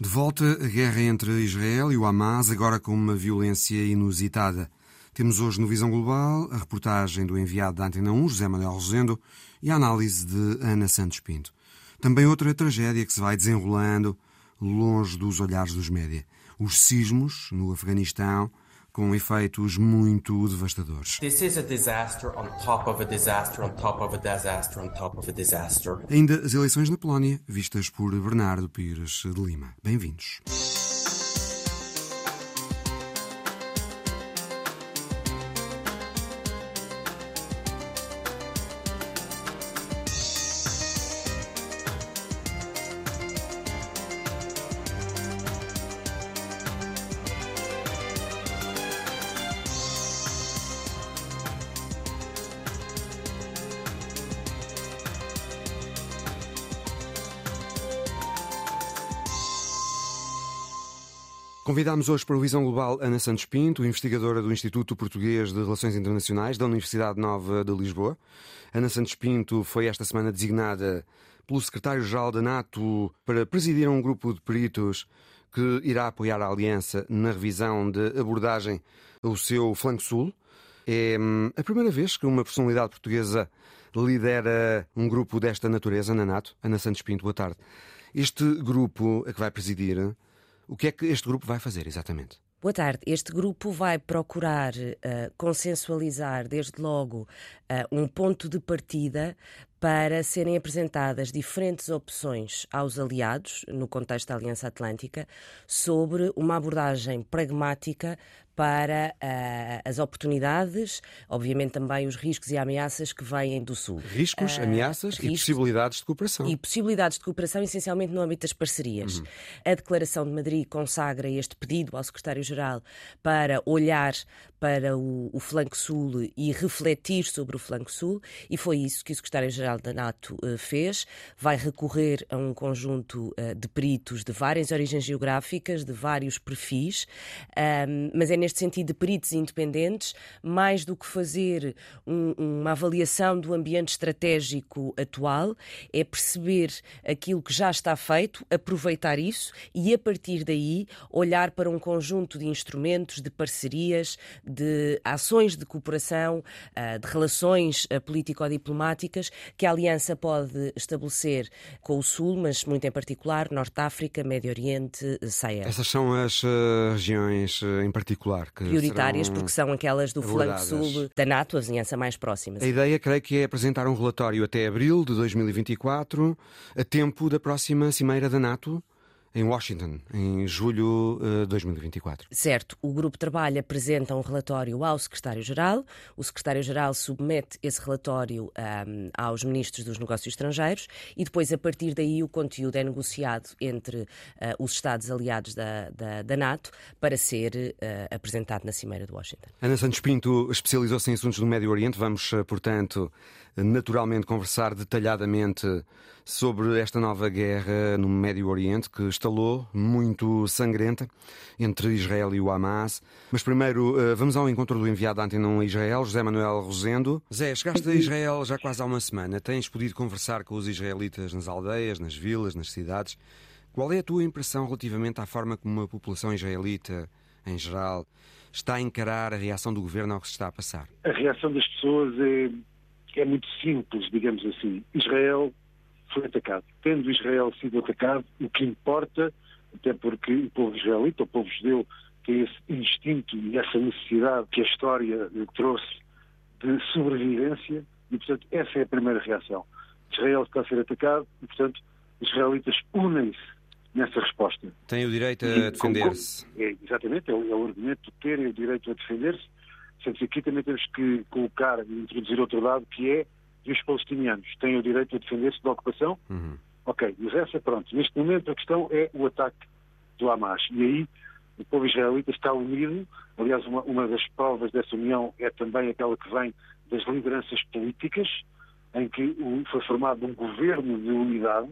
De volta a guerra entre Israel e o Hamas, agora com uma violência inusitada. Temos hoje no Visão Global a reportagem do enviado da Antena 1, José Manuel Rosendo, e a análise de Ana Santos Pinto. Também outra tragédia que se vai desenrolando longe dos olhares dos média. Os sismos no Afeganistão, com efeitos muito devastadores. Ainda as eleições na Polónia, vistas por Bernardo Pires de Lima. Bem-vindos. Convidámos hoje para o Visão Global Ana Santos Pinto, investigadora do Instituto Português de Relações Internacionais da Universidade Nova de Lisboa. Ana Santos Pinto foi esta semana designada pelo secretário-geral da NATO para presidir um grupo de peritos que irá apoiar a Aliança na revisão de abordagem ao seu flanco sul. É hum, a primeira vez que uma personalidade portuguesa lidera um grupo desta natureza na NATO. Ana Santos Pinto, boa tarde. Este grupo a que vai presidir o que é que este grupo vai fazer exatamente? Boa tarde. Este grupo vai procurar uh, consensualizar, desde logo, uh, um ponto de partida para serem apresentadas diferentes opções aos aliados, no contexto da Aliança Atlântica, sobre uma abordagem pragmática para uh, as oportunidades, obviamente também os riscos e ameaças que vêm do Sul. Riscos, uh, ameaças riscos, e possibilidades de cooperação. E possibilidades de cooperação, essencialmente no âmbito das parcerias. Uhum. A Declaração de Madrid consagra este pedido ao Secretário-Geral para olhar para o, o, flanco sul e refletir sobre o flanco sul, e foi isso que o secretário-geral da NATO uh, fez. Vai recorrer a um conjunto uh, de peritos de várias origens geográficas, de vários perfis, um, mas é neste sentido de peritos independentes, mais do que fazer um, uma avaliação do ambiente estratégico atual, é perceber aquilo que já está feito, aproveitar isso e, a partir daí, olhar para um conjunto de instrumentos, de parcerias, de ações de cooperação, ah, de relações ah, político-diplomáticas que a Aliança pode estabelecer com o Sul, mas muito em particular Norte África, Médio Oriente, Sahel. Essas são as uh, regiões uh, em particular que prioritárias porque são aquelas do flanco sul da NATO, a vizinhança mais próxima. A ideia, creio que é apresentar um relatório até abril de 2024, a tempo da próxima cimeira da NATO em Washington, em julho de uh, 2024. Certo. O grupo de trabalho apresenta um relatório ao secretário-geral. O secretário-geral submete esse relatório um, aos ministros dos negócios estrangeiros e depois, a partir daí, o conteúdo é negociado entre uh, os Estados aliados da, da, da NATO para ser uh, apresentado na Cimeira de Washington. Ana Santos Pinto especializou-se em assuntos do Médio Oriente. Vamos, portanto, naturalmente conversar detalhadamente sobre esta nova guerra no Médio Oriente que estalou muito sangrenta entre Israel e o Hamas. Mas primeiro eh, vamos ao encontro do enviado da 1 a Israel, José Manuel Rosendo. Zé, chegaste a Israel já quase há uma semana. Tens podido conversar com os israelitas nas aldeias, nas vilas, nas cidades. Qual é a tua impressão relativamente à forma como a população israelita, em geral, está a encarar a reação do governo ao que se está a passar? A reação das pessoas é é muito simples, digamos assim. Israel foi atacado. Tendo Israel sido atacado, o que importa, até porque o povo israelita, o povo judeu, tem esse instinto e essa necessidade que a história trouxe de sobrevivência, e, portanto, essa é a primeira reação. Israel está a ser atacado e, portanto, os israelitas unem-se nessa resposta. Tem o direito a defender-se. É, exatamente, é o, é o argumento de terem o direito a defender-se Portanto, aqui também temos que colocar e introduzir outro dado que é que os palestinianos têm o direito a defender-se da ocupação. Uhum. Ok, mas essa, pronto. Neste momento a questão é o ataque do Hamas. E aí o povo israelita está unido. Aliás, uma, uma das provas dessa união é também aquela que vem das lideranças políticas, em que foi formado um governo de unidade,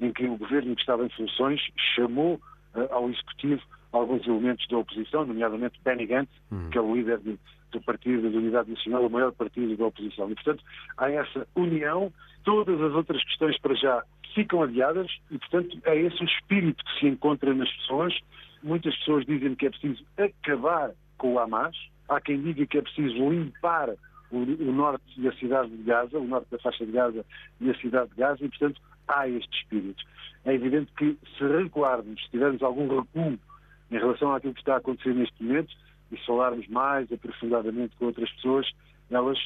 em que o governo que estava em funções chamou uh, ao executivo alguns elementos da oposição, nomeadamente Benny Gantz, uhum. que é o líder de, do Partido da Unidade Nacional, o maior partido da oposição. E, portanto, há essa união. Todas as outras questões para já ficam adiadas e, portanto, é esse o espírito que se encontra nas pessoas. Muitas pessoas dizem que é preciso acabar com o Hamas. Há quem diga que é preciso limpar o, norte da cidade de Gaza, o norte da faixa de Gaza e a cidade de Gaza, e, portanto, há este espírito. É evidente que se recuarmos, se tivermos algum recuo em relação àquilo que está a acontecer neste momento, e falarmos mais aprofundadamente com outras pessoas, elas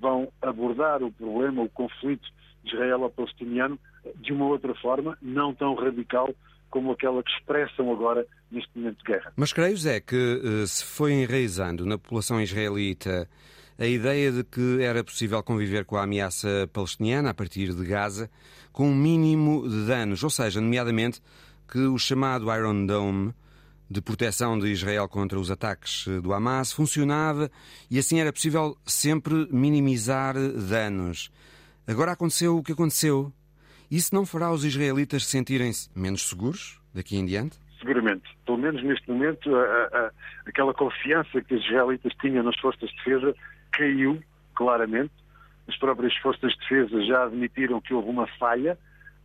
vão abordar o problema, o conflito israelo-palestiniano de uma outra forma, não tão radical como aquela que expressam agora neste momento de guerra. Mas creio, Zé, que eh, se foi enraizando na população israelita a ideia de que era possível conviver com a ameaça palestiniana a partir de Gaza com um mínimo de danos, ou seja, nomeadamente que o chamado Iron Dome de proteção de Israel contra os ataques do Hamas funcionava e assim era possível sempre minimizar danos. Agora aconteceu o que aconteceu. Isso não fará os israelitas sentirem-se menos seguros daqui em diante? Seguramente. Pelo menos neste momento, a, a, aquela confiança que os israelitas tinham nas forças de defesa caiu claramente. As próprias forças de defesa já admitiram que houve uma falha,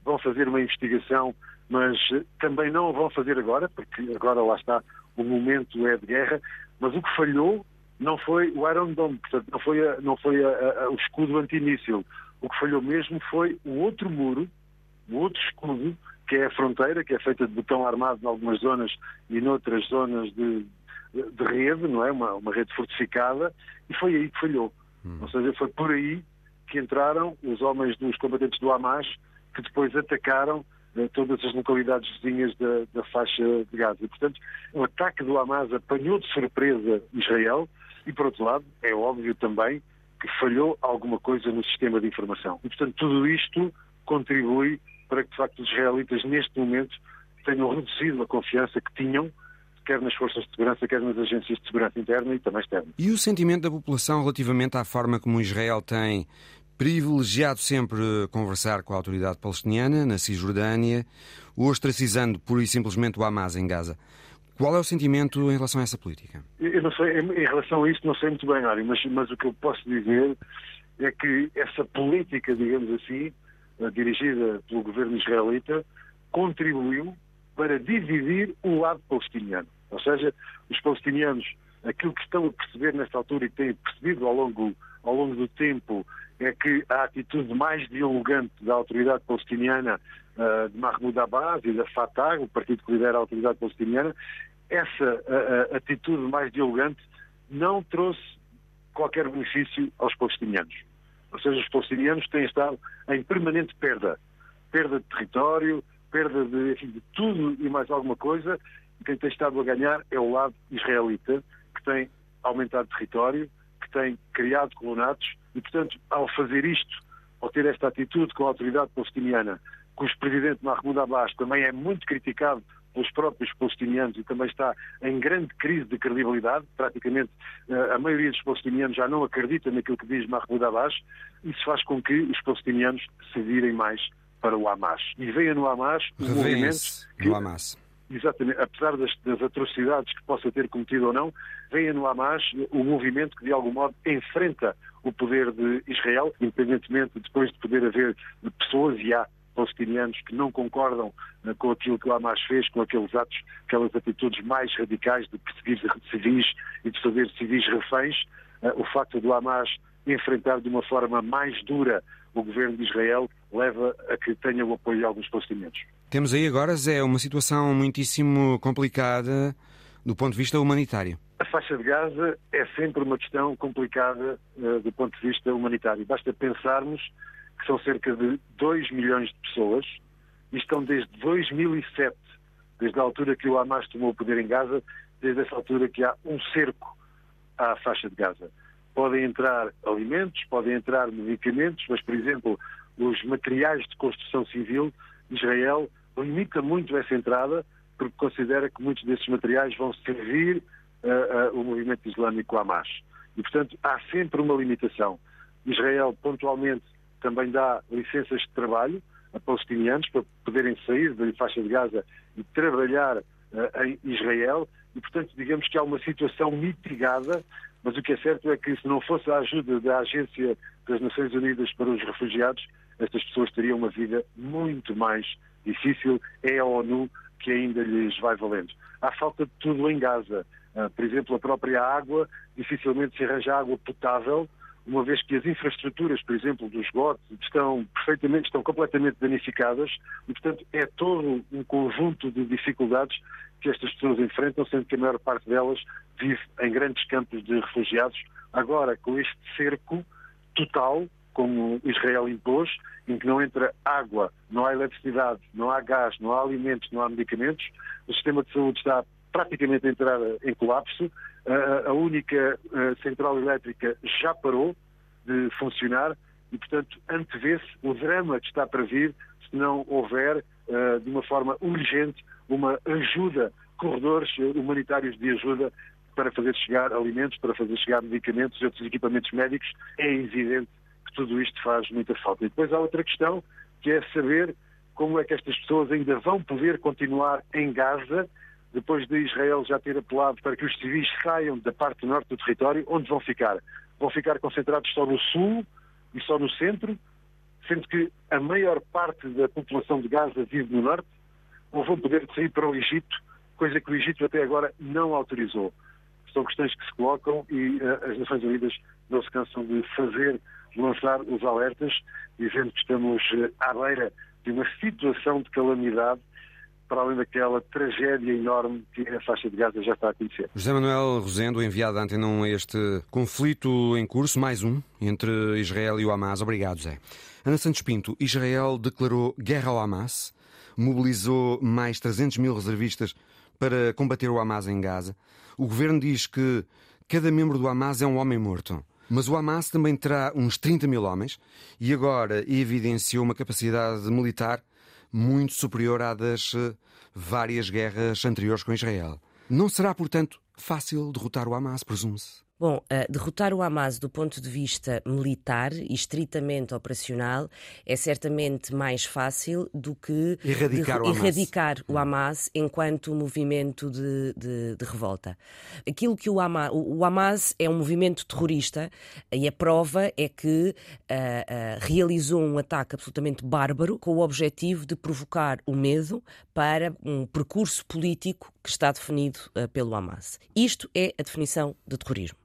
vão fazer uma investigação mas eh, também não o vão fazer agora, porque agora lá está, o momento é de guerra, mas o que falhou não foi o Iron Dome, portanto, não foi, a, não foi a, a, o escudo antimíssil. O que falhou mesmo foi o outro muro, o outro escudo, que é a fronteira, que é feita de botão armado em algumas zonas e noutras zonas de, de rede, não é? Uma, uma rede fortificada, e foi aí que falhou. Hum. Ou seja, foi por aí que entraram os homens dos combatentes do Hamas, que depois atacaram todas as localidades vizinhas da, da, faixa de Gaza. Portanto, o ataque do Hamas apanhou de surpresa Israel e, por outro lado, é óbvio também que falhou alguma coisa no sistema de informação. E, portanto, tudo isto contribui para que, de facto, os israelitas, neste momento, tenham reduzido a confiança que tinham quer nas forças de segurança, quer nas agências de segurança interna e também externa. E o sentimento da população relativamente à forma como Israel tem privilegiado sempre conversar com a autoridade palestiniana na Cisjordânia, ostracizando pura e simplesmente o Hamas em Gaza. Qual é o sentimento em relação a essa política? Eu não sei, em relação a isso não sei muito bem, Ari, mas, mas o que eu posso dizer é que essa política, digamos assim, eh, dirigida pelo governo israelita, contribuiu para dividir o lado palestiniano. Ou seja, os palestinianos, aquilo que estão a perceber nesta altura e têm percebido ao longo, ao longo do tempo é que a atitude mais dialogante da autoridade palestiniana, uh, de Mahmoud Abbas e da Fatah, o partido que lidera a autoridade palestiniana, essa uh, atitude mais dialogante não trouxe qualquer benefício aos palestinianos. Ou seja, os palestinianos têm estado em permanente perda. Perda de território, perda de, enfim, de tudo e mais alguma coisa. Quem tem estado a ganhar é o lado israelita, que tem aumentado território, tem criado colonatos e, portanto, ao fazer isto, ao ter esta atitude com a autoridade palestiniana, cujo presidente Mahmoud Abbas também é muito criticado pelos próprios palestinianos e também está em grande crise de credibilidade. Praticamente eh, a maioria dos palestinianos já não acredita naquilo que diz Mahmoud Abbas. Isso faz com que os palestinianos se virem mais para o Hamas. E veja no Hamas o movimento que, Hamas exatamente, apesar das, das, atrocidades que possa ter cometido ou não, veja no Hamas o movimento que de algum modo enfrenta o poder de Israel, independentemente depois de poder haver pessoas e há palestinianos que não concordam uh, com aquilo que o Hamas fez, com aqueles atos, aquelas atitudes mais radicais de perseguir civis e de fazer civis reféns, uh, o facto do Hamas enfrentar de uma forma mais dura o governo de Israel leva a que tenha o apoio de alguns palestinianos. Temos aí agora, Zé, uma situação muitíssimo complicada do ponto de vista humanitário. A faixa de Gaza é sempre uma questão complicada uh, do ponto de vista humanitário. Basta pensarmos que são cerca de 2 milhões de pessoas e estão desde 2007, desde a altura que o Hamas tomou o poder em Gaza, desde essa altura que há um cerco à faixa de Gaza. Podem entrar alimentos, podem entrar medicamentos, mas, por exemplo, os materiais de construção civil, Israel limita muito essa entrada porque considera que muitos desses materiais vão servir uh, uh, o movimento islâmico Hamas. E, portanto, há sempre uma limitação. Israel, pontualmente, também dá licenças de trabalho a palestinianos para poderem sair da faixa de Gaza e trabalhar uh, em Israel. E, portanto, digamos que há uma situação mitigada, mas o que é certo é que se não fosse a ajuda da Agência das Nações Unidas para os Refugiados, estas pessoas teriam uma vida muito mais difícil. É a ONU que ainda lhes vai valendo. Há falta de tudo em Gaza. Uh, por exemplo, a própria água, dificilmente se arranja água potável, uma vez que as infraestruturas, por exemplo, dos esgotos, estão perfeitamente, estão completamente danificadas e, portanto, é todo um conjunto de dificuldades que estas pessoas enfrentam, sendo que a maior parte delas vive em grandes campos de refugiados. Agora, com este cerco total, como Israel impôs, em que não entra água, não há eletricidade, não há gás, não há alimentos, não há medicamentos, o sistema de saúde está praticamente a entrar em colapso, a única central elétrica já parou de funcionar e, portanto, antevê-se o drama que está para vir se não houver, de uma forma urgente, uma ajuda, corredores humanitários de ajuda para fazer chegar alimentos, para fazer chegar medicamentos e outros equipamentos médicos. É evidente tudo isto faz muita falta. E depois há outra questão, que é saber como é que estas pessoas ainda vão poder continuar em Gaza, depois de Israel já ter apelado para que os civis saiam da parte norte do território, onde vão ficar? Vão ficar concentrados só no sul e só no centro, sendo que a maior parte da população de Gaza vive no norte? ou vão poder sair para o Egito, coisa que o Egito até agora não autorizou. São questões que se colocam e uh, as Nações Unidas não se cansam de fazer, lançar os alertas, dizendo que estamos uh, à beira de uma situação de calamidade para além daquela tragédia enorme que a faixa de Gaza já está a conhecer. José Manuel Rosendo, enviado 1 a este conflito em curso, mais um, entre Israel e o Hamas. Obrigado, José. Ana Santos Pinto, Israel declarou guerra ao Hamas mobilizou mais 300 mil reservistas para combater o Hamas em Gaza. O governo diz que cada membro do Hamas é um homem morto. Mas o Hamas também terá uns 30 mil homens e agora evidenciou uma capacidade militar muito superior à das eh, várias guerras anteriores com Israel. Não será, portanto, fácil derrotar o Hamas, presume-se? Bom, uh, derrotar o Hamas do ponto de vista militar e estritamente operacional é certamente mais fácil do que erradicar, o, Hamas. erradicar o hum. Hamas enquanto movimento de, de, de, revolta. Aquilo que o Hamas, o Hamas é um movimento terrorista e a prova é que uh, uh, realizou um ataque absolutamente bárbaro com o objetivo de provocar o medo para um percurso político que está definido pelo Hamas. Isto é a definição de terrorismo.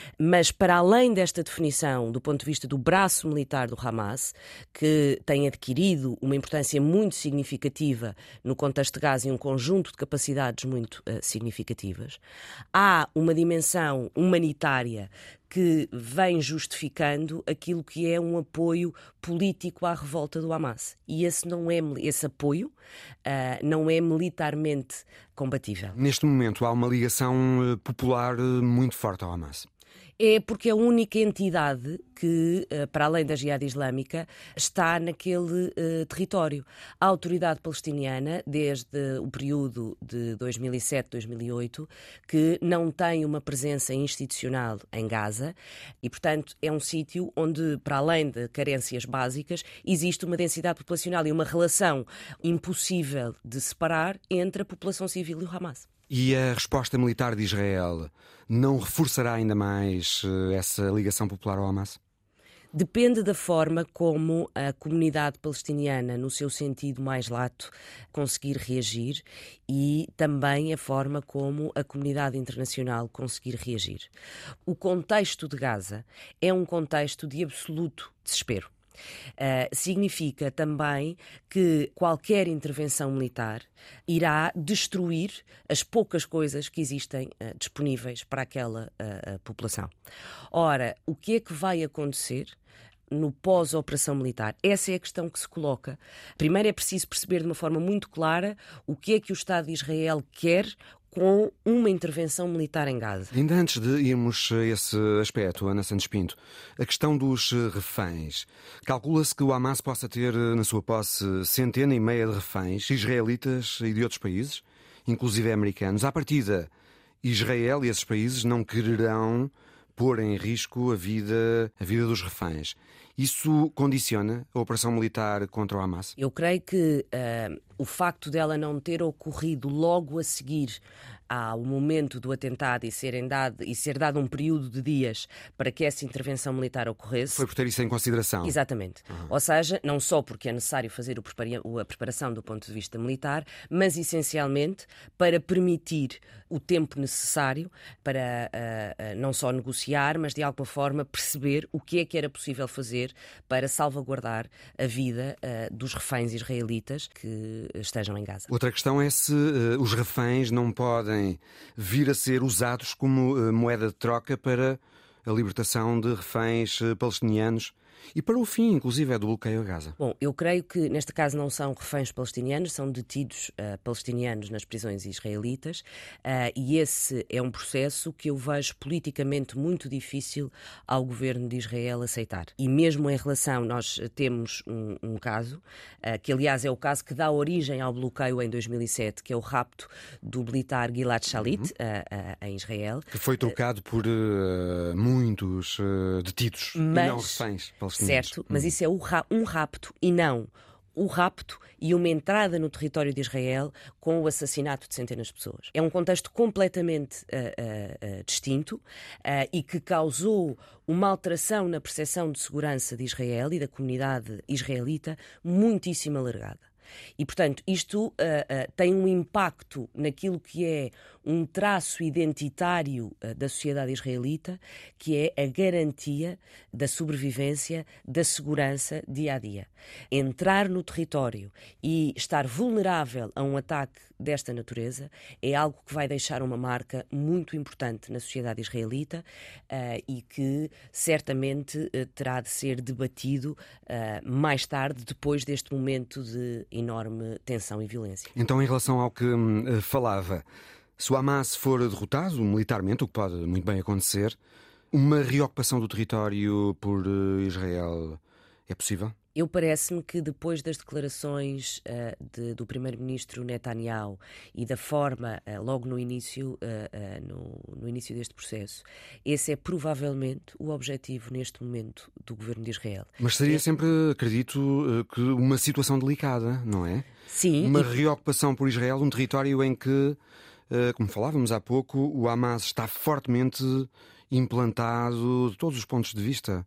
Mas, para além desta definição, do ponto de vista do braço militar do Hamas, que tem adquirido uma importância muito significativa no contexto de Gaza e um conjunto de capacidades muito uh, significativas, há uma dimensão humanitária que vem justificando aquilo que é um apoio político à revolta do Hamas. E esse não é esse apoio uh, não é militarmente compatível. Neste momento há uma ligação eh, popular muito forte ao Hamas é porque é a única entidade que, eh, para além da Jihad Islâmica, está naquele uh, território. A autoridade palestiniana, desde o período de 2007-2008, que não tem uma presença institucional em Gaza e, portanto, é um sítio onde, para além de carências básicas, existe uma densidade populacional e uma relação impossível de separar entre a população civil e o Hamas. E a resposta militar de Israel não reforçará ainda mais eh, essa ligação popular ao Hamas? Depende da forma como a comunidade palestiniana, no seu sentido mais lato, conseguir reagir e também a forma como a comunidade internacional conseguir reagir. O contexto de Gaza é um contexto de absoluto desespero. Uh, significa também que qualquer intervenção militar irá destruir as poucas coisas que existem uh, disponíveis para aquela uh, população. Ora, o que é que vai acontecer? no pós-operação militar? Essa é a questão que se coloca. Primeiro é preciso perceber de uma forma muito clara o que é que o Estado de Israel quer, com uma intervenção militar em Gaza. Ainda antes de irmos a esse aspecto, Ana Santos Pinto, a questão dos reféns. Calcula-se que o Hamas possa ter na sua posse centena e meia de reféns, israelitas e de outros países, inclusive americanos. À partida, Israel e esses países não quererão pôr em risco a vida, a vida dos reféns. Isso condiciona a operação militar contra o Hamas? Eu creio que uh, o facto dela não ter ocorrido logo a seguir ao momento do atentado e, serem dado, e ser dado um período de dias para que essa intervenção militar ocorresse. Foi por ter isso em consideração. Exatamente. Uhum. Ou seja, não só porque é necessário fazer a preparação do ponto de vista militar, mas essencialmente para permitir o tempo necessário para uh, uh, não só negociar, mas de alguma forma perceber o que é que era possível fazer para salvaguardar a vida uh, dos reféns israelitas que estejam em Gaza. Outra questão é se os reféns não podem vir a ser usados como moeda de troca para a libertação de reféns palestinianos e para o fim, inclusive, é do bloqueio a Gaza. Bom, eu creio que neste caso não são reféns palestinianos, são detidos uh, palestinianos nas prisões israelitas uh, e esse é um processo que eu vejo politicamente muito difícil ao governo de Israel aceitar. E mesmo em relação, nós temos um, um caso, uh, que aliás é o caso que dá origem ao bloqueio em 2007, que é o rapto do militar Gilad Shalit uhum. em Israel. Que foi trocado por muitos detidos Mas... não reféns palestinianos. Certo, mas hum. isso é um rapto e não o rapto e uma entrada no território de Israel com o assassinato de centenas de pessoas. É um contexto completamente uh, uh, uh, distinto e que causou uma alteração na percepção de segurança de Israel e da comunidade israelita muitíssimo alargada. E, portanto, isto uh, uh, tem um impacto naquilo que é um traço identitário uh, da sociedade israelita, que é a garantia da sobrevivência, da segurança dia a dia. Entrar no território e estar vulnerável a um ataque desta natureza é algo que vai deixar uma marca muito importante na sociedade israelita e que certamente terá de ser debatido mais tarde, depois deste momento de enorme tensão e violência. Então, em relação ao que hum, falava, se o Hamas for derrotado militarmente, o que pode muito bem acontecer, uma reocupação do território por eh, Israel é possível? Eu parece-me que depois das declarações uh, de, do primeiro-ministro Netanyahu e da forma, uh, logo no início, uh, no, no, início deste processo, esse é provavelmente o objetivo neste momento do governo de Israel. Mas seria é... sempre, acredito, que uma situação delicada, não é? Sim. Uma e... reocupação por Israel, um território em que, como falávamos há pouco, o Hamas está fortemente implantado de todos os pontos de vista.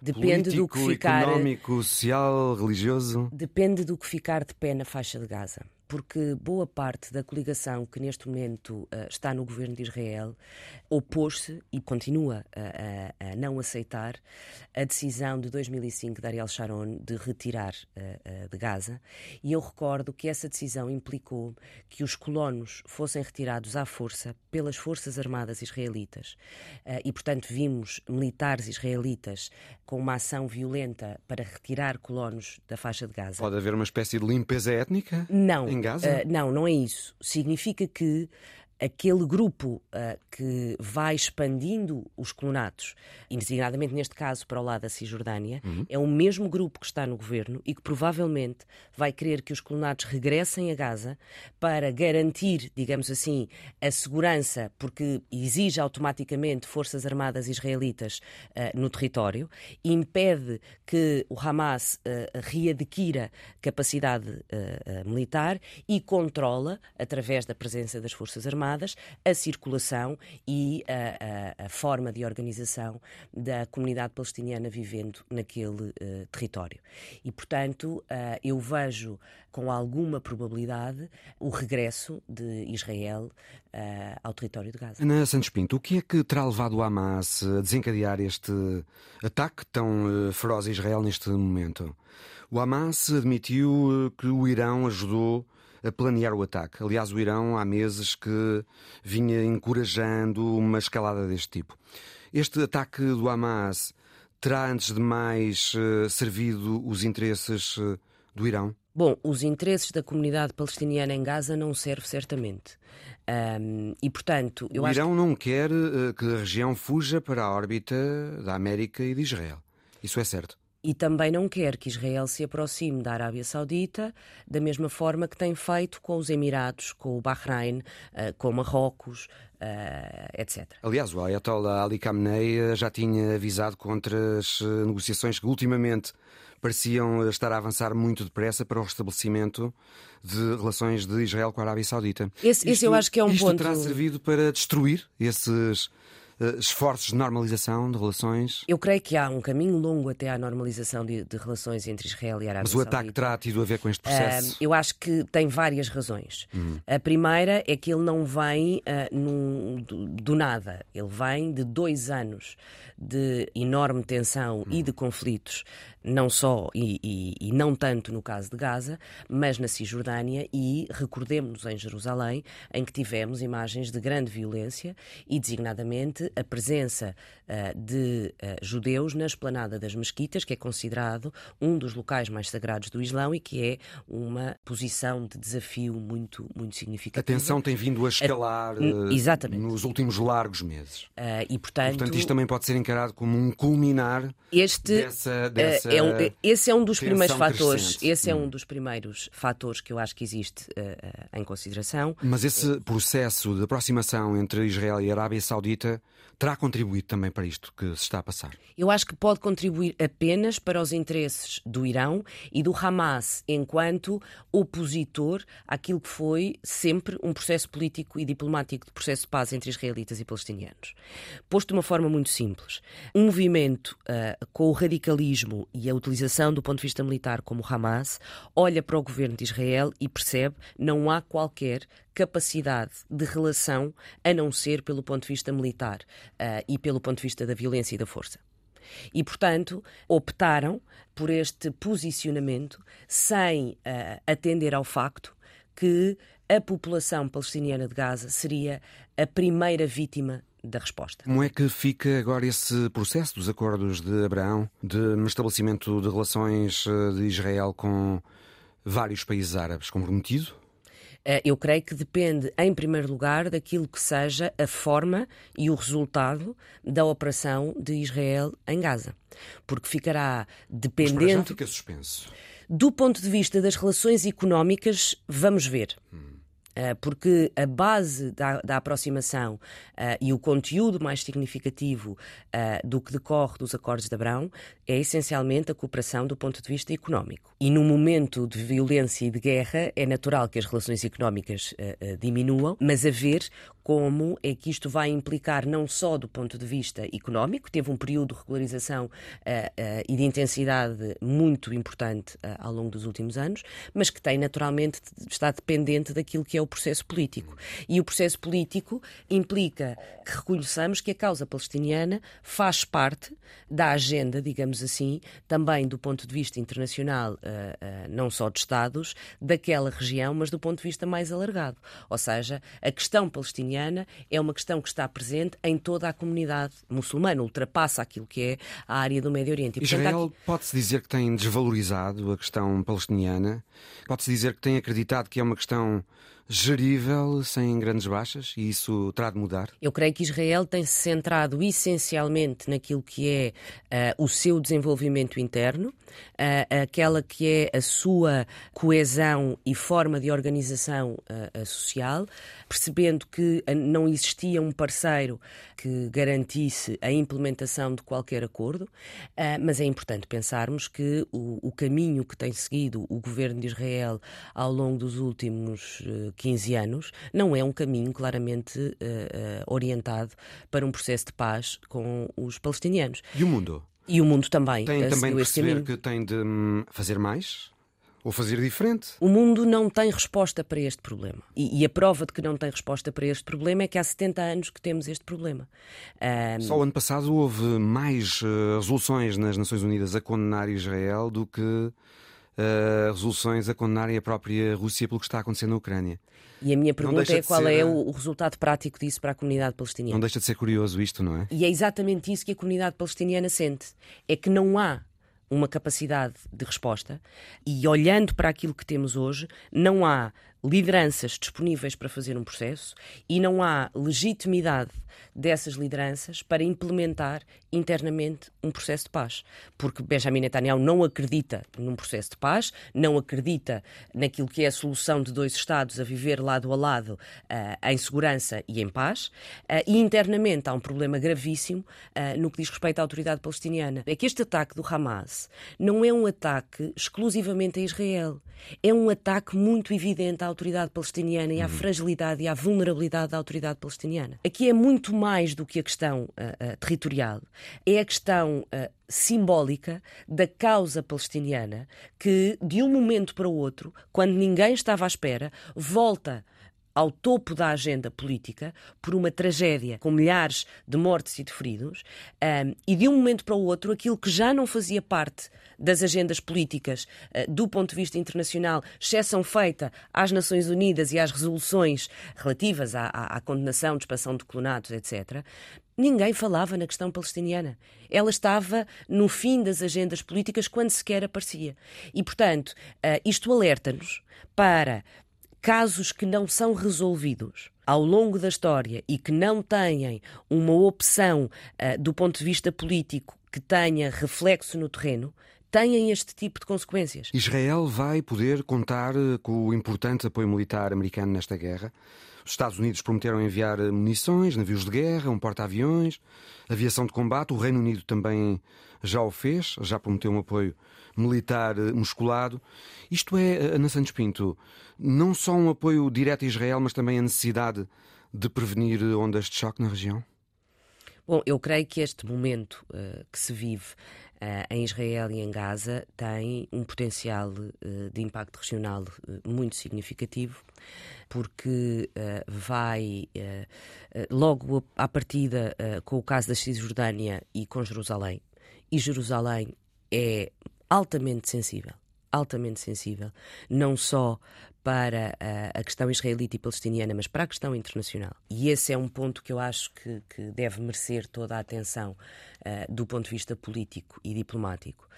Depende Político, do que ficar. Económico, social, religioso. Depende do que ficar de pé na faixa de Gaza porque boa parte da coligação que neste momento uh, está no governo de Israel opôs-se e continua a, a, a, não aceitar a decisão de 2005 de Ariel Sharon de retirar uh, uh, de Gaza. E eu recordo que essa decisão implicou que os colonos fossem retirados à força pelas forças armadas israelitas. e, portanto, vimos militares israelitas com uma ação violenta para retirar colonos da faixa de Gaza. Pode haver uma espécie de limpeza étnica? Não, em Gaza? Uh, não, não é isso. Significa que aquele grupo uh, que vai expandindo os colonatos, e designadamente neste caso para o lado da Cisjordânia, uhum. é o mesmo grupo que está no governo e que provavelmente vai querer que os colonatos regressem a Gaza para garantir, digamos assim, a segurança, porque exige automaticamente forças armadas israelitas uh, no território, impede que o Hamas uh, readquira capacidade militar e controla, através da presença das forças armadas, a circulação e a, a, a forma de organização da comunidade palestiniana vivendo naquele uh, território. E, portanto, uh, eu vejo com alguma probabilidade o regresso de Israel uh, ao território de Gaza. Ana Santos Pinto, o que é que terá levado o Hamas a desencadear este ataque tão feroz a Israel neste momento? O Hamas admitiu que o Irão ajudou a planear o ataque. Aliás, o Irão há meses que vinha encorajando uma escalada deste tipo. Este ataque do Hamas terá, antes de mais, eh, servido os interesses eh, do Irão? Bom, os interesses da comunidade palestiniana em Gaza não servem certamente. Um, e, portanto, eu o Irão que... não quer uh, que a região fuja para a órbita da América e de Israel. Isso é certo. E também não quer que Israel se aproxime da Arábia Saudita da mesma forma que tem feito com os Emirados, com o Bahrein, uh, com Marrocos, uh, etc. Aliás, o Ayatollah Ali Khamenei já tinha avisado contra as negociações que ultimamente pareciam estar a avançar muito depressa para o restabelecimento de relações de Israel com a Arábia Saudita. Esse, isto, esse eu acho que é um isto ponto. terá servido para destruir esses esforços de normalização de relações? Eu creio que há um caminho longo até à normalização de, de relações entre Israel e Arábia Mas o Saudita. ataque terá tido a ver com este processo? Uh, eu acho que tem várias razões. Hum. A primeira é que ele não vem uh, num, do, do, nada. Ele vem de dois anos de enorme tensão hum. e de conflitos não só e, e, e, não tanto no caso de Gaza, mas na Cisjordânia e recordemos-nos em Jerusalém, em que tivemos imagens de grande violência e designadamente a presença uh, de uh, judeus na esplanada das mesquitas, que é considerado um dos locais mais sagrados do Islão e que é uma posição de desafio muito muito significativa. A tensão tem vindo a escalar exatamente. nos últimos largos meses. E portanto, portanto isto também pode ser encarado como um culminar este, dessa, dessa é um, esse é um dos primeiros fatores. Crescente. Esse é um hum. dos primeiros fatores que eu acho que existe uh, uh, em consideração. Mas esse processo de aproximação entre Israel e Arábia Saudita terá contribuído também para isto que se está a passar? Eu acho que pode contribuir apenas para os interesses do Irão e do Hamas, enquanto opositor àquilo que foi sempre um processo político e diplomático de processo de paz entre israelitas e palestinianos. Posto de uma forma muito simples, um movimento uh, com o radicalismo e a utilização do ponto de vista militar como o Hamas olha para o governo de Israel e percebe não há qualquer capacidade de relação a não ser pelo ponto de vista militar uh, e pelo ponto de vista da violência e da força. E, portanto, optaram por este posicionamento sem uh, atender ao facto que a população palestiniana de Gaza seria a primeira vítima da resposta. Como é que fica agora esse processo dos acordos de Abraão, de estabelecimento de relações eh, de Israel com vários países árabes comprometido? Eh, eu creio que depende, em primeiro lugar, daquilo que seja a forma e o resultado da operação de Israel em Gaza. Porque ficará dependendo. Mas já fica suspenso. Do ponto de vista das relações económicas, vamos ver. Hum. Eh, porque a base da, da aproximação uh, e o conteúdo mais significativo uh, do que decorre dos acordos de Abrão é essencialmente a cooperação do ponto de vista económico. E no momento de violência e de guerra é natural que as relações económicas diminuam, mas a ver como é que isto vai implicar não só do ponto de vista económico, teve um período de regularização uh, uh, e de intensidade muito importante uh, ao longo dos últimos anos, mas que tem naturalmente está dependente daquilo que é o processo político. E o processo político implica que reconheçamos que a causa palestiniana faz parte da agenda, digamos assim, também do ponto de vista internacional, não só de Estados, daquela região, mas do ponto de vista mais alargado. Ou seja, a questão palestiniana palestiniana é uma questão que está presente em toda a comunidade muçulmana, ultrapassa aquilo que é a área do Médio Oriente. E, Israel aqui... pode-se dizer que tem desvalorizado a questão palestiniana? Pode-se dizer que tem acreditado que é uma questão gerível, sem grandes baixas, e isso terá de mudar? Eu creio que Israel tem-se centrado essencialmente naquilo que é uh, o seu desenvolvimento interno, uh, aquela que é a sua coesão e forma de organização uh, social, percebendo que não existia um parceiro que garantisse a implementação de qualquer acordo, mas é importante pensarmos que o, o caminho que tem seguido o governo de Israel ao longo dos últimos 15 anos, não é um caminho claramente uh, uh, orientado para um processo de paz com os palestinianos. E o mundo? E o mundo também. Tem também de perceber que tem de hum, fazer mais? Ou fazer diferente? O mundo não tem resposta para este problema. E, e, a prova de que não tem resposta para este problema é que há 70 anos que temos este problema. Um... Só o ano passado houve mais resoluções nas Nações Unidas a condenar Israel do que uh, resoluções a condenarem a própria Rússia pelo que está acontecendo na Ucrânia. E a minha pergunta é qual ser... é o, resultado prático disso para a comunidade palestiniana. Não deixa de ser curioso isto, não é? E é exatamente isso que a comunidade palestiniana sente. É que não há uma capacidade de resposta e olhando para aquilo que temos hoje, não há lideranças disponíveis para fazer um processo e não há legitimidade dessas lideranças para implementar internamente um processo de paz. Porque Benjamin Netanyahu não acredita num processo de paz, não acredita naquilo que é a solução de dois Estados a viver lado a lado uh, em segurança e em paz. Uh, e internamente há um problema gravíssimo uh, no que diz respeito à autoridade palestiniana. É que este ataque do Hamas não é um ataque exclusivamente a Israel. É um ataque muito evidente à autoridade palestiniana e à uhum. fragilidade e à vulnerabilidade da autoridade palestiniana. Aqui é muito mais do que a questão uh, uh, territorial, é a questão uh, simbólica da causa palestiniana que, de um momento para o outro, quando ninguém estava à espera, volta ao topo da agenda política por uma tragédia com milhares de mortes e de feridos, um, e de um momento para o outro, aquilo que já não fazia parte das agendas políticas uh, do ponto de vista internacional, exceção feita às Nações Unidas e às resoluções relativas à, à, à condenação de de clonatos, etc., Ninguém falava na questão palestiniana. Ela estava no fim das agendas políticas quando sequer aparecia. E, portanto, uh, isto alerta-nos para casos que não são resolvidos ao longo da história e que não têm uma opção uh, do ponto de vista político que tenha reflexo no terreno, têm este tipo de consequências. Israel vai poder contar eh, com o importante apoio militar americano nesta guerra. Os Estados Unidos prometeram enviar eh, munições, navios de guerra, um porta-aviões, aviação de combate. O Reino Unido também já o fez, já prometeu um apoio militar musculado. Isto é, Ana Santos Pinto, não só um apoio direto a Israel, mas também a necessidade de prevenir ondas de choque na região? Bom, eu creio que este momento uh, que se vive em Israel e em Gaza tem um potencial uh, de impacto regional muito significativo, porque vai logo à partida com o caso da Cisjordânia e com Jerusalém. E Jerusalém é altamente sensível altamente sensível, não só para a, questão israelita e palestiniana, mas para a questão internacional. E esse é um ponto que eu acho que, que deve merecer toda a atenção uh, do ponto de vista político e diplomático.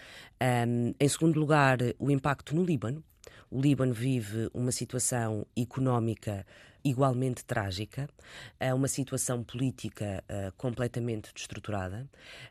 Um, em segundo lugar, o impacto no Líbano. O Líbano vive uma situação económica igualmente trágica, é uma situação política uh, completamente destruturada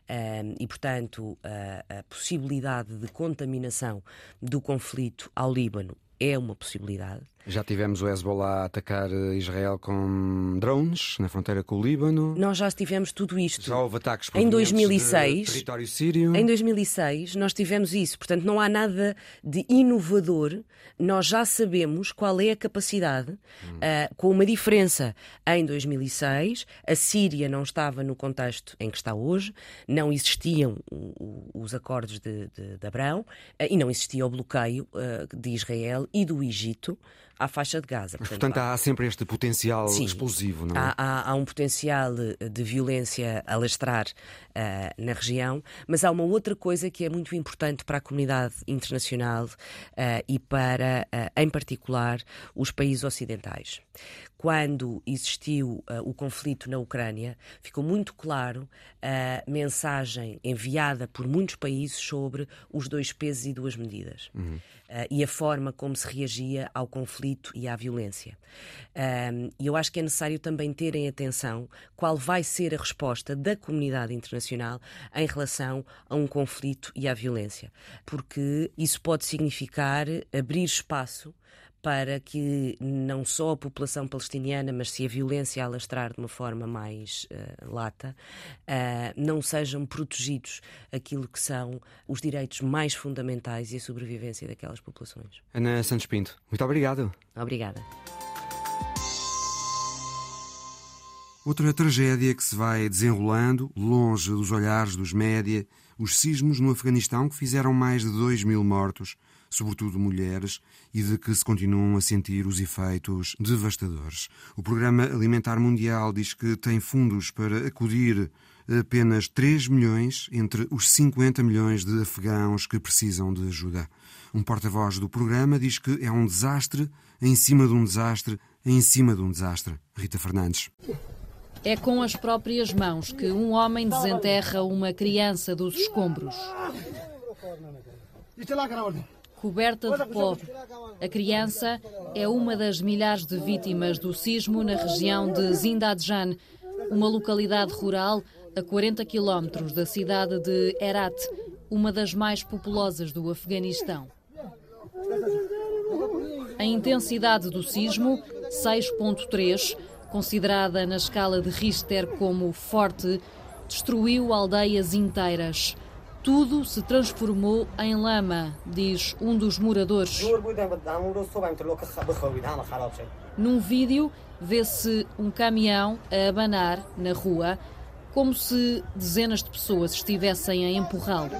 uh, e, portanto, a possibilidade de contaminação do conflito ao Líbano é uma possibilidade. Já tivemos o Hezbollah a atacar eh, Israel com drones na fronteira com o Líbano. Nós já tivemos tudo isto. Já houve ataques em 2006. território sírio. Em 2006 nós tivemos isso. Portanto, não há nada de inovador. Nós já sabemos qual é a capacidade, hum. uh, com uma diferença. Em 2006, a Síria não estava no contexto em que está hoje, não existiam os acordos de, de, de Abrão uh, e não existia o bloqueio uh, de Israel e do Egito à faixa de Gaza. Portanto, Portanto há sempre este potencial sim, explosivo, não é? Há, há, há, um potencial de violência a lastrar uh, na região, mas há uma outra coisa que é muito importante para a comunidade internacional uh, e para, uh, em particular, os países ocidentais quando existiu uh, o conflito na Ucrânia, ficou muito claro a mensagem enviada por muitos países sobre os dois pesos e duas medidas. Uhum. Uh, e a forma como se reagia ao conflito e à violência. e eu acho que é necessário também terem atenção qual vai ser a resposta da comunidade internacional em relação a um conflito e à violência, porque isso pode significar abrir espaço para que não só a população palestiniana, mas se a violência alastrar de uma forma mais uh, lata, uh, não sejam protegidos aquilo que são os direitos mais fundamentais e a sobrevivência daquelas populações. Ana Santos Pinto, muito obrigado. Obrigada. Outra tragédia que se vai desenrolando, longe dos olhares dos média, os sismos no Afeganistão que fizeram mais de 2 mil mortos sobretudo mulheres, e de que se continuam a sentir os efeitos devastadores. O Programa Alimentar Mundial diz que tem fundos para acudir apenas 3 milhões entre os 50 milhões de afegãos que precisam de ajuda. Um porta-voz do programa diz que é um desastre em cima de um desastre em cima de um desastre. Rita Fernandes. É com as próprias mãos que um homem desenterra uma criança dos escombros. Coberta de pó. A criança é uma das milhares de vítimas do sismo na região de Zindadjan, uma localidade rural a 40 quilómetros da cidade de Herat, uma das mais populosas do Afeganistão. A intensidade do sismo, 6.3, considerada na escala de Richter como forte, destruiu aldeias inteiras. Tudo se transformou em lama, diz um dos moradores. Num vídeo, vê-se um caminhão a abanar na rua, como se dezenas de pessoas estivessem a empurrá-lo.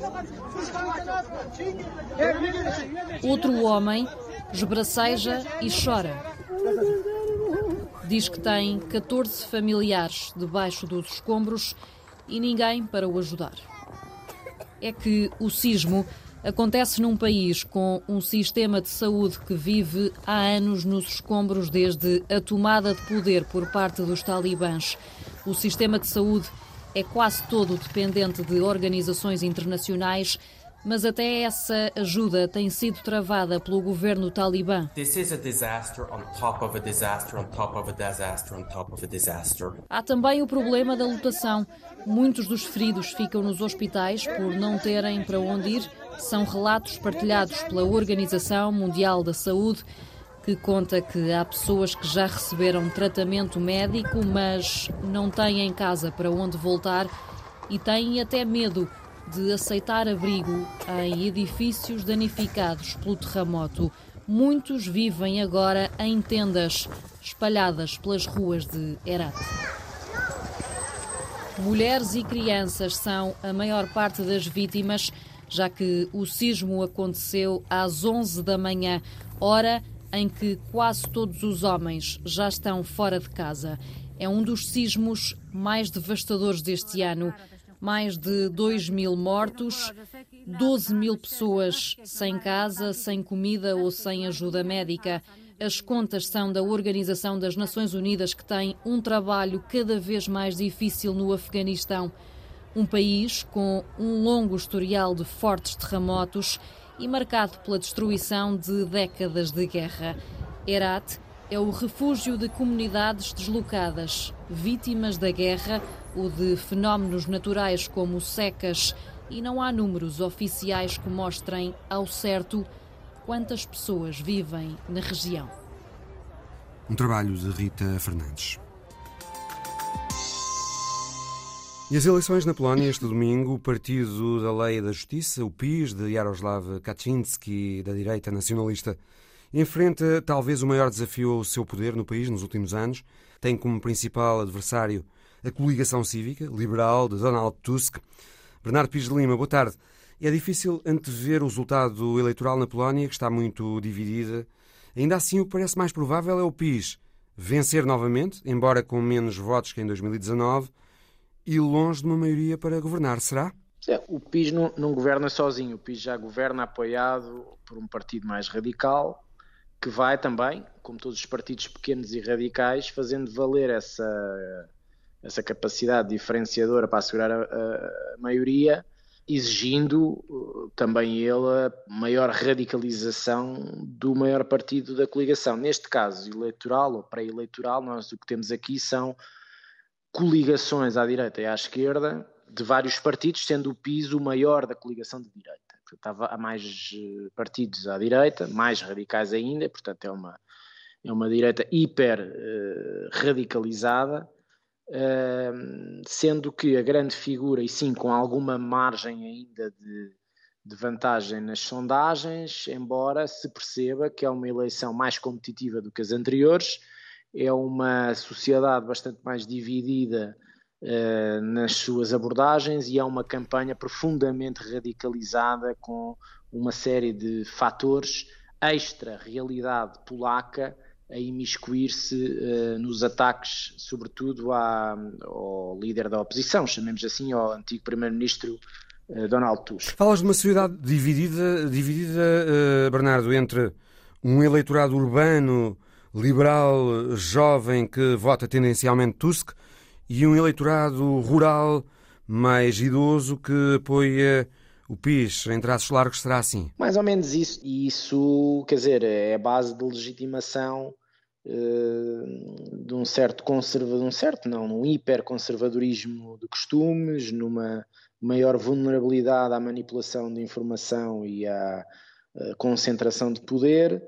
Outro homem esbraceja e chora. Diz que tem 14 familiares debaixo dos escombros e ninguém para o ajudar. É que o sismo acontece num país com um sistema de saúde que vive há anos nos escombros desde a tomada de poder por parte dos talibãs. O sistema de saúde é quase todo dependente de organizações internacionais mas até essa ajuda tem sido travada pelo governo talibã. Há também o problema da lotação. Muitos dos feridos ficam nos hospitais por não terem para onde ir. São relatos partilhados pela Organização Mundial da Saúde, que conta que há pessoas que já receberam tratamento médico, mas não têm em casa para onde voltar e têm até medo de aceitar abrigo em edifícios danificados pelo terremoto. Muitos vivem agora em tendas espalhadas pelas ruas de Herat. Mulheres e crianças são a maior parte das vítimas, já que o sismo aconteceu às 11 da manhã, hora em que quase todos os homens já estão fora de casa. É um dos sismos mais devastadores deste ano mais de 2 mil mortos, 12 mil pessoas sem casa, sem comida ou sem ajuda médica. As contas são da Organização das Nações Unidas, que tem um trabalho cada vez mais difícil no Afeganistão. Um país com um longo historial de fortes terremotos e marcado pela destruição de décadas de guerra. Herat é o refúgio de comunidades deslocadas, vítimas da guerra ou de fenómenos naturais como secas, e não há números oficiais que mostrem ao certo quantas pessoas vivem na região. Um trabalho de Rita Fernandes. E as eleições na Polónia este domingo, o Partido da Lei e da Justiça, o PIS, de Jaroslav Kaczynski, da direita nacionalista, Enfrenta talvez o maior desafio ao seu poder no país nos últimos anos. Tem como principal adversário a coligação cívica liberal de Donald Tusk. Bernardo Pires de Lima, boa tarde. É difícil antever o resultado eleitoral na Polónia, que está muito dividida. Ainda assim, o que parece mais provável é o PIS vencer novamente, embora com menos votos que em 2019, e longe de uma maioria para governar. Será? o PIS não, não governa sozinho. O PIS já governa apoiado por um partido mais radical, que vai também, como todos os partidos pequenos e radicais, fazendo valer essa, essa capacidade diferenciadora para assegurar a, a maioria, exigindo uh, também ele a maior radicalização do maior partido da coligação. Neste caso, eleitoral ou pré-eleitoral, nós o que temos aqui são coligações à direita e à esquerda de vários partidos, sendo o PIS o maior da coligação de direita estava há mais eh, partidos à direita, mais radicais ainda, portanto é uma, é uma direita hiper uh, radicalizada, sendo que a grande figura, e sim com alguma margem ainda de, de vantagem nas sondagens, embora se perceba que é uma eleição mais competitiva do que as anteriores, é uma sociedade bastante mais dividida uh, nas suas abordagens e é uma campanha profundamente radicalizada com uma série de fatores extra-realidade polaca a imiscuir-se uh, nos ataques, sobretudo à, ao líder da oposição, chamemos assim, ao antigo primeiro-ministro uh, Donald Tusk. Falas de uma sociedade dividida, dividida uh, Bernardo, entre um eleitorado urbano, liberal, jovem, que vota tendencialmente Tusk, e um eleitorado rural mais idoso que apoia o PIS, em traços largos, será assim? Mais ou menos isso. E isso, quer dizer, é a base de legitimação uh, de um certo conservador, um certo não, um hiperconservadorismo de costumes, numa maior vulnerabilidade à manipulação de informação e à uh, concentração de poder.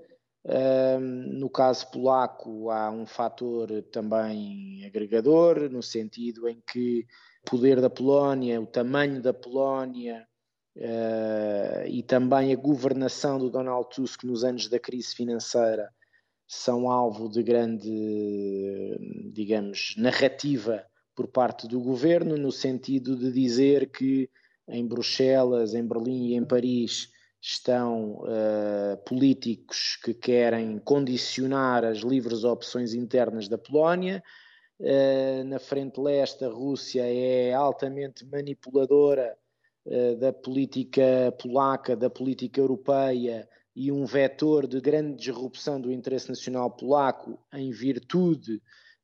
Uh, no caso polaco, há um fator também agregador, no sentido em que o poder da Polónia, o tamanho da Polónia, uh, e também a governação do Donald Tusk nos anos da crise financeira são alvo de grande, digamos, narrativa por parte do governo, no sentido de dizer que em Bruxelas, em Berlim e em Paris estão uh, políticos que querem condicionar as livres opções internas da Polónia. Uh, na frente leste, a Rússia é altamente manipuladora da política polaca, da política europeia e um vetor de grande disrupção do interesse nacional polaco em virtude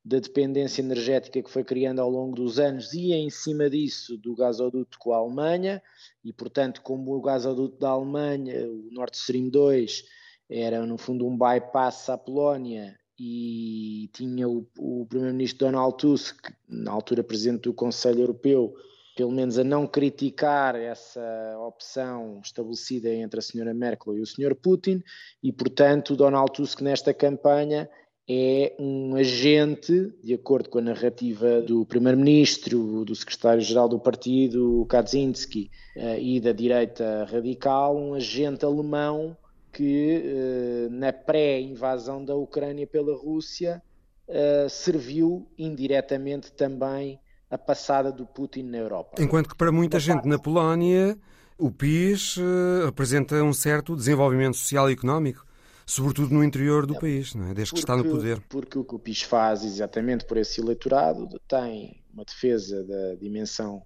da dependência energética que foi criando ao longo dos anos e em cima disso do gasoduto com a Alemanha. E portanto como o gasoduto da Alemanha, o Nord Stream 2 era no fundo um bypass à Polónia e tinha o, o primeiro-ministro Donald Tusk, na altura presidente do Conselho Europeu, pelo menos a não criticar essa opção estabelecida entre a senhora Merkel e o senhor Putin, e portanto Donald Tusk nesta campanha é um agente, de acordo com a narrativa do primeiro-ministro, do secretário-geral do partido, Kaczynski, eh, e da direita radical, um agente alemão que, eh, na pré-invasão da Ucrânia pela Rússia, eh, serviu indiretamente também a passada do Putin na Europa. Enquanto que para muita gente na Polónia o PIS uh, apresenta um certo desenvolvimento social e económico, sobretudo no interior do é, país, é? desde porque, que está no poder. Porque o que o PIS faz, exatamente por esse eleitorado, tem uma defesa da dimensão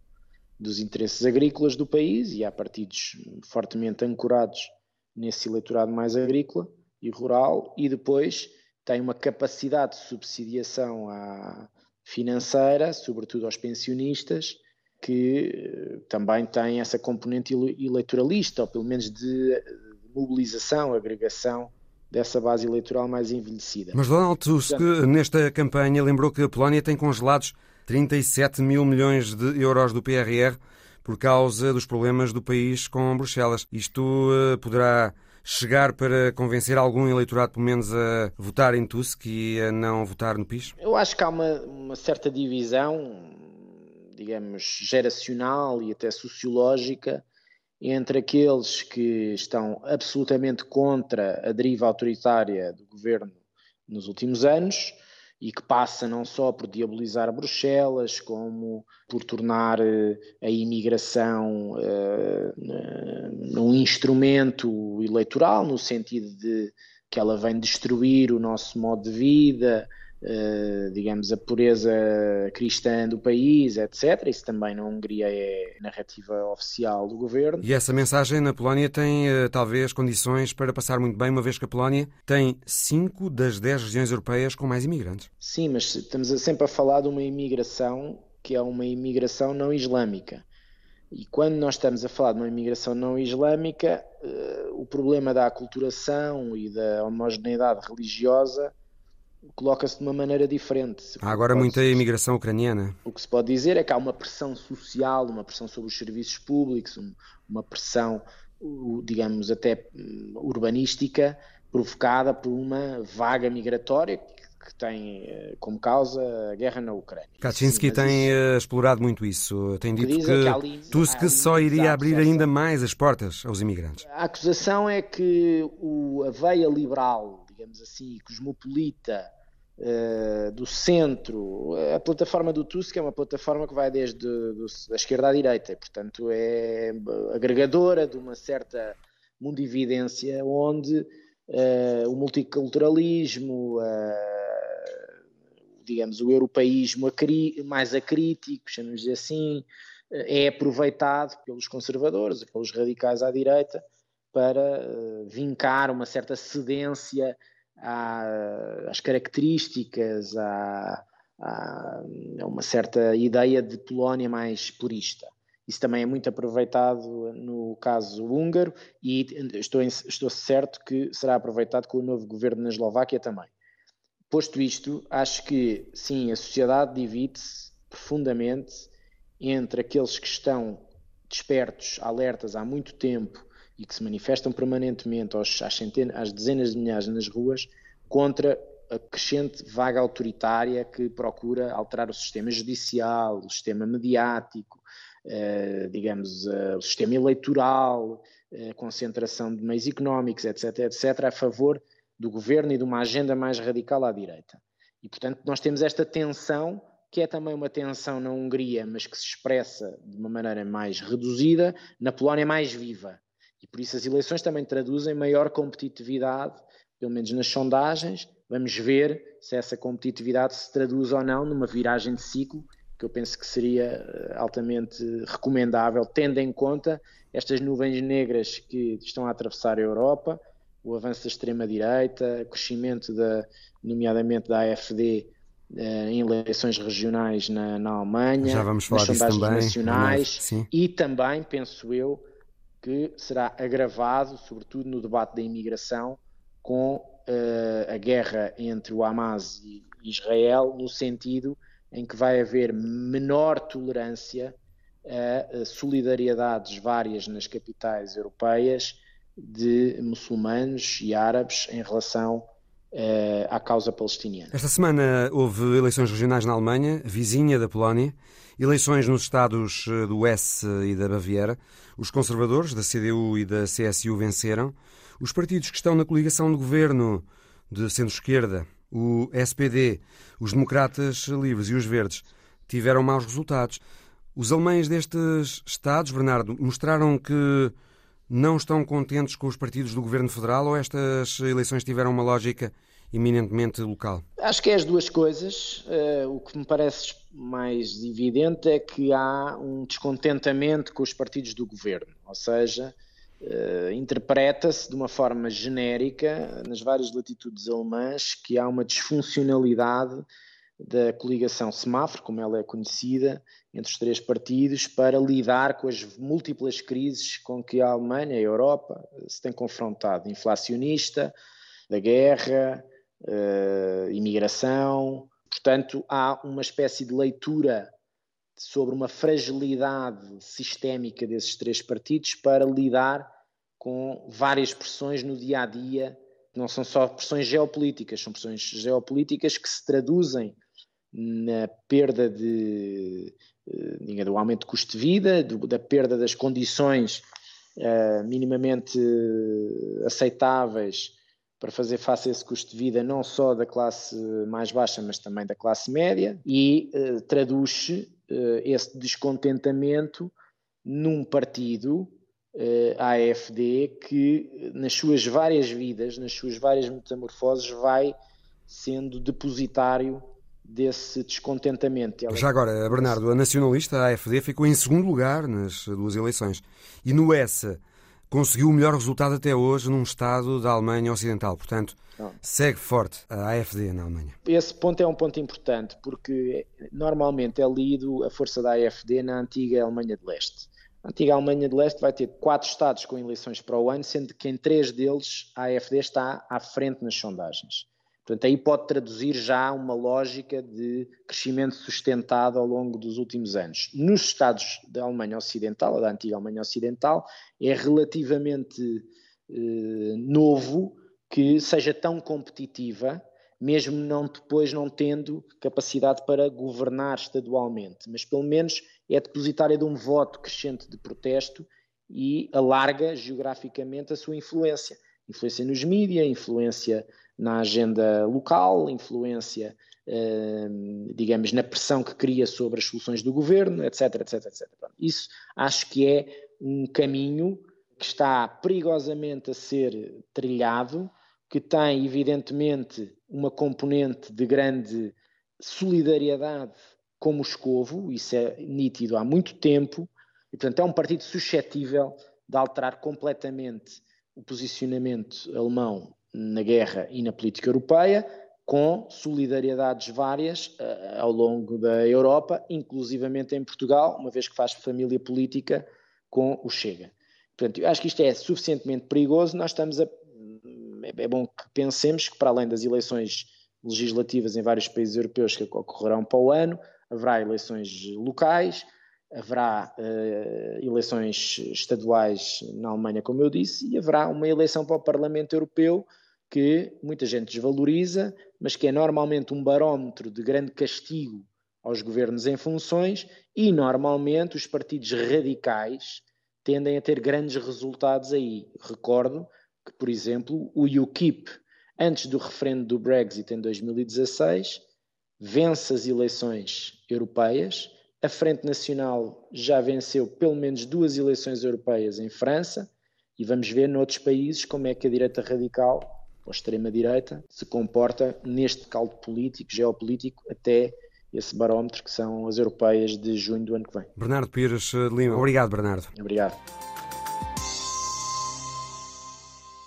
dos interesses agrícolas do país e há partidos fortemente ancorados nesse eleitorado mais agrícola e rural e depois tem uma capacidade de subsidiação à, financeira, sobretudo aos pensionistas, que eh, também tem essa componente eleitoralista, ou pelo menos de mobilização, agregação dessa base eleitoral mais envelhecida. Mas Donald Tusk, Portanto, nesta campanha, lembrou que a Polónia tem congelados 37 mil milhões de euros do PRR por causa dos problemas do país com Bruxelas. Isto uh, poderá chegar para convencer algum eleitorado, pelo menos, a votar em Tusk e a não votar no PIS? Eu acho que há uma, uma certa divisão, digamos, geracional e até sociológica entre aqueles que estão absolutamente contra a deriva autoritária do governo nos últimos anos e que passa não só por diabolizar Bruxelas, como por tornar eh, a imigração uh, um instrumento eleitoral, no sentido de que ela vem destruir o nosso modo de vida, digamos, a pureza cristã do país, etc. Isso também na Hungria é narrativa oficial do governo. E essa mensagem na Polónia tem uh, talvez condições para passar muito bem, uma vez que a Polónia tem 5 das 10 regiões europeias com mais imigrantes. Sim, mas estamos sempre a falar de uma imigração que é uma imigração não islâmica. E quando nós estamos a falar de uma imigração não islâmica, uh, o problema da aculturação e da homogeneidade religiosa coloca-se de uma maneira diferente. Há agora muita imigração ucraniana. O que se pode dizer é que há uma pressão social, uma pressão sobre os serviços públicos, uma pressão, digamos, até hum, urbanística, provocada por uma vaga migratória que tem eh, como causa a guerra na Ucrânia. Kaczynski Sim, tem isso... Eh, explorado muito isso. Tem dito que, que ali, Tusk só iria abrir ainda mais as portas aos imigrantes. A acusação é que o, a veia liberal, digamos assim, cosmopolita uh, do centro, a plataforma do Tusk é uma plataforma que vai desde do, a esquerda à direita, portanto é agregadora de uma certa mundividência onde uh, o multiculturalismo, uh, digamos, o europeísmo mais acrítico, chamamos assim, é aproveitado pelos conservadores, pelos radicais à direita, para eh, vincar uma certa cedência às características, a uma certa ideia de Polónia mais purista. Isso também é muito aproveitado no caso húngaro e estou, estou certo que será aproveitado com o novo governo na Eslováquia também. Posto isto, acho que sim, a sociedade divide-se profundamente entre aqueles que estão despertos, alertas há muito tempo e que se manifestam permanentemente aos, às, centenas, às dezenas de milhares nas ruas contra a crescente vaga autoritária que procura alterar o sistema judicial, o sistema mediático, eh, digamos, eh, o sistema eleitoral, eh, concentração de meios económicos, etc., etc., a favor do governo e de uma agenda mais radical à direita. E, portanto, nós temos esta tensão, que é também uma tensão na Hungria, mas que se expressa de uma maneira mais reduzida, na Polónia mais viva. E por isso as eleições também traduzem maior competitividade, pelo menos nas sondagens. Vamos ver se essa competitividade se traduz ou não numa viragem de ciclo, que eu penso que seria eh, altamente recomendável, tendo em conta estas nuvens negras que estão a atravessar a Europa, o avanço da extrema-direita, o crescimento, da, nomeadamente da AFD, eh, em eleições regionais na, na Alemanha, Já vamos falar nas sondagens também, nacionais e também, penso eu, que será agravado, sobretudo no debate da imigração, com uh, a guerra entre o Hamas e Israel, no sentido em que vai haver menor tolerância a solidariedades várias nas capitais europeias de muçulmanos e árabes em relação uh, à causa palestiniana. Esta semana houve eleições regionais na Alemanha, vizinha da Polónia, eleições nos estados eh, do Hesse e da Baviera. Os conservadores da CDU e da CSU venceram. Os partidos que estão na coligação de governo de centro-esquerda, o SPD, os democratas livres e os verdes, tiveram maus resultados. Os alemães destes estados, Bernardo, mostraram que não estão contentes com os partidos do governo federal ou estas eleições tiveram uma lógica eminentemente local? Acho que é as duas coisas. Uh, o que me parece mais evidente é que há um descontentamento com os partidos do governo, ou seja, uh, interpreta-se de uma forma genérica nas várias latitudes alemãs que há uma disfuncionalidade da coligação semáforo, como ela é conhecida, entre os três partidos, para lidar com as múltiplas crises com que a Alemanha e a Europa se têm confrontado, inflacionista, da guerra, uh, imigração. Portanto, há uma espécie de leitura sobre uma fragilidade sistémica desses três partidos para lidar com várias pressões no dia a dia. Não são só pressões geopolíticas, são pressões geopolíticas que se traduzem na perda de, uh, do aumento de custo de vida, do, da perda das condições uh, minimamente aceitáveis para fazer face a esse custo de vida, não só da classe mais baixa, mas também da classe média, e uh, traduz uh, esse descontentamento num partido, uh, AFD, que nas suas várias vidas, nas suas várias metamorfoses, vai sendo depositário desse descontentamento. Já agora, Bernardo, a nacionalista, a AFD, ficou em segundo lugar nas duas eleições. E no ESA conseguiu o melhor resultado até hoje num Estado da Alemanha Ocidental. Portanto, segue forte a AFD na Alemanha. Esse ponto é um ponto importante, porque normalmente é lido a força da AFD na antiga Alemanha de Leste. A antiga Alemanha de Leste vai ter quatro Estados com eleições para o ano, sendo que em três deles a AFD está à frente nas sondagens. Portanto, aí pode traduzir já uma lógica de crescimento sustentado ao longo dos últimos anos. Nos Estados da Alemanha Ocidental, da antiga Alemanha Ocidental, é relativamente eh, novo que seja tão competitiva, mesmo não depois não tendo capacidade para governar estadualmente, mas pelo menos é depositária de um voto crescente de protesto e alarga geograficamente a sua influência. Influência nos mídias, influência na agenda local, influência, eh, digamos, na pressão que cria sobre as soluções do governo, etc, etc, etc. Isso acho que é um caminho que está perigosamente a ser trilhado, que tem, evidentemente, uma componente de grande solidariedade com Moscovo, isso é nítido há muito tempo, e portanto é um partido suscetível de alterar completamente o posicionamento alemão na guerra e na política europeia, com solidariedades várias uh, ao longo da Europa, inclusivamente em Portugal, uma vez que faz família política com o Chega. Portanto, eu acho que isto é suficientemente perigoso. Nós estamos a. É bom que pensemos que, para além das eleições legislativas em vários países europeus que ocorrerão para o ano, haverá eleições locais, haverá uh, eleições estaduais na Alemanha, como eu disse, e haverá uma eleição para o Parlamento Europeu que muita gente desvaloriza, mas que é normalmente um barómetro de grande castigo aos governos em funções e normalmente os partidos radicais tendem a ter grandes resultados aí. Recordo que, por exemplo, o UKIP, antes do referendo do Brexit em 2016, vence as eleições europeias. A Frente Nacional já venceu pelo menos duas eleições europeias em França e vamos ver noutros países como é que a direita radical ou a extrema-direita se comporta neste caldo político, geopolítico, até esse barómetro que são as europeias de junho do ano que vem. Bernardo Pires eh, Lima. Obrigado, Bernardo. Obrigado.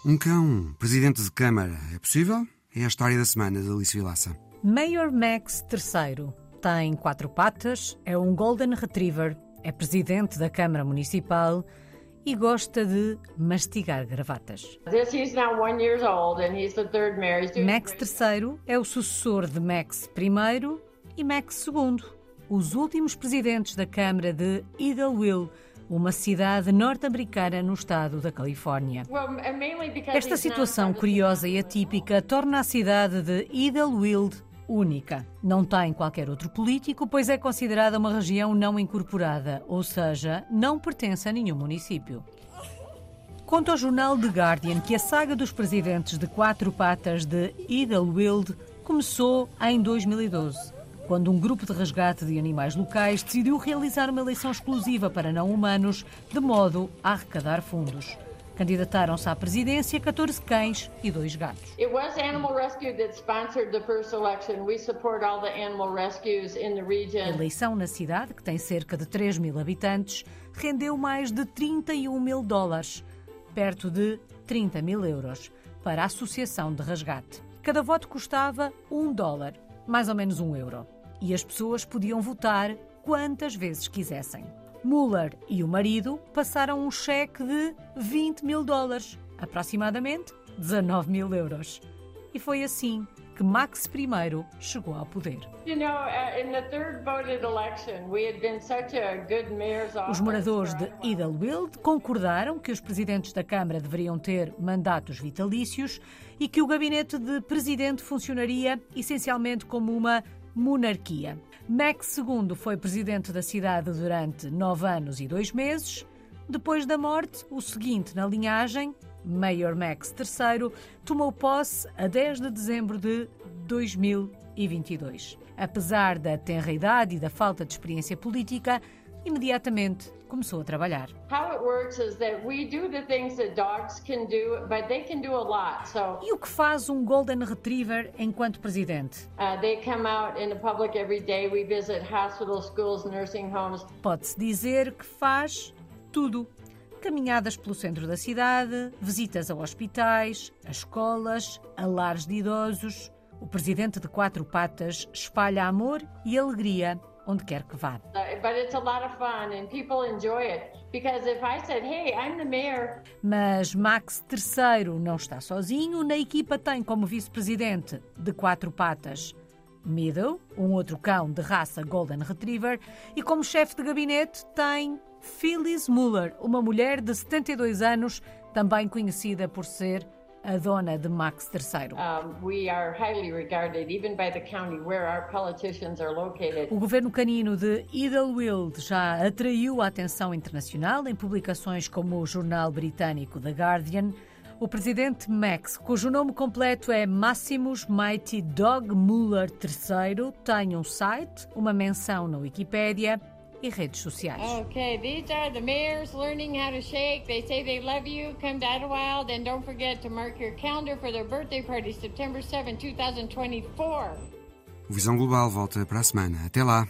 Um cão, presidente de Câmara, é possível? É a história da semana de Alice Vilaça. Mayor Max III tem quatro patas, é um Golden Retriever, é presidente da Câmara Municipal e gosta de mastigar gravatas. Max III é o sucessor de Max I e Max II, os últimos presidentes da Câmara de Idlewild, uma cidade norte-americana no estado da Califórnia. Esta situação curiosa e atípica torna a cidade de Idlewild única. Não tem qualquer outro político, pois é considerada uma região não incorporada, ou seja, não pertence a nenhum município. Conta ao jornal The Guardian que a saga dos presidentes de quatro patas de Idlewild começou em 2012 quando um grupo de resgate de animais locais decidiu realizar uma eleição exclusiva para não humanos, de modo a arrecadar fundos. Candidataram-se à presidência 14 cães e dois gatos. A eleição na cidade, que tem cerca de 3 mil habitantes, rendeu mais de 31 mil dólares, perto de 30 mil euros, para a Associação de Resgate. Cada voto custava um dólar, mais ou menos um euro e as pessoas podiam votar quantas vezes quisessem. Mueller e o marido passaram um cheque de 20 mil dólares, aproximadamente 19 mil euros. E foi assim que Max I chegou ao poder. Os moradores de Idlewild concordaram que os presidentes da Câmara deveriam ter mandatos vitalícios e que o gabinete de presidente funcionaria essencialmente como uma monarquia. Max II foi presidente da cidade durante nove anos e dois meses. Depois da morte, o seguinte na linhagem, Mayor Max III, tomou posse a 10 de dezembro de 2022. Apesar da tenra idade e da falta de experiência política, imediatamente começou a trabalhar. E o que faz um Golden Retriever enquanto presidente? Pode-se dizer que faz tudo. Caminhadas pelo centro da cidade, visitas a hospitais, a escolas, a lares de idosos. O presidente de quatro patas espalha amor e alegria onde quer que vá. Mas Max III não está sozinho. Na equipa tem como vice-presidente de quatro patas Middle, um outro cão de raça Golden Retriever, e como chefe de gabinete tem Phyllis Muller, uma mulher de 72 anos, também conhecida por ser a dona de Max III. O governo canino de Idlewild já atraiu a atenção internacional em publicações como o jornal britânico The Guardian. O presidente Max, cujo nome completo é Maximus Mighty Dog Muller III, tem um site, uma menção na Wikipédia e redes sociais. Okay, these are the mayors learning how to shake. They say they love you. Come to Idlewild and don't forget to mark your calendar for their birthday party, September 7, 2024. O Visão Global volta para a semana. Até lá.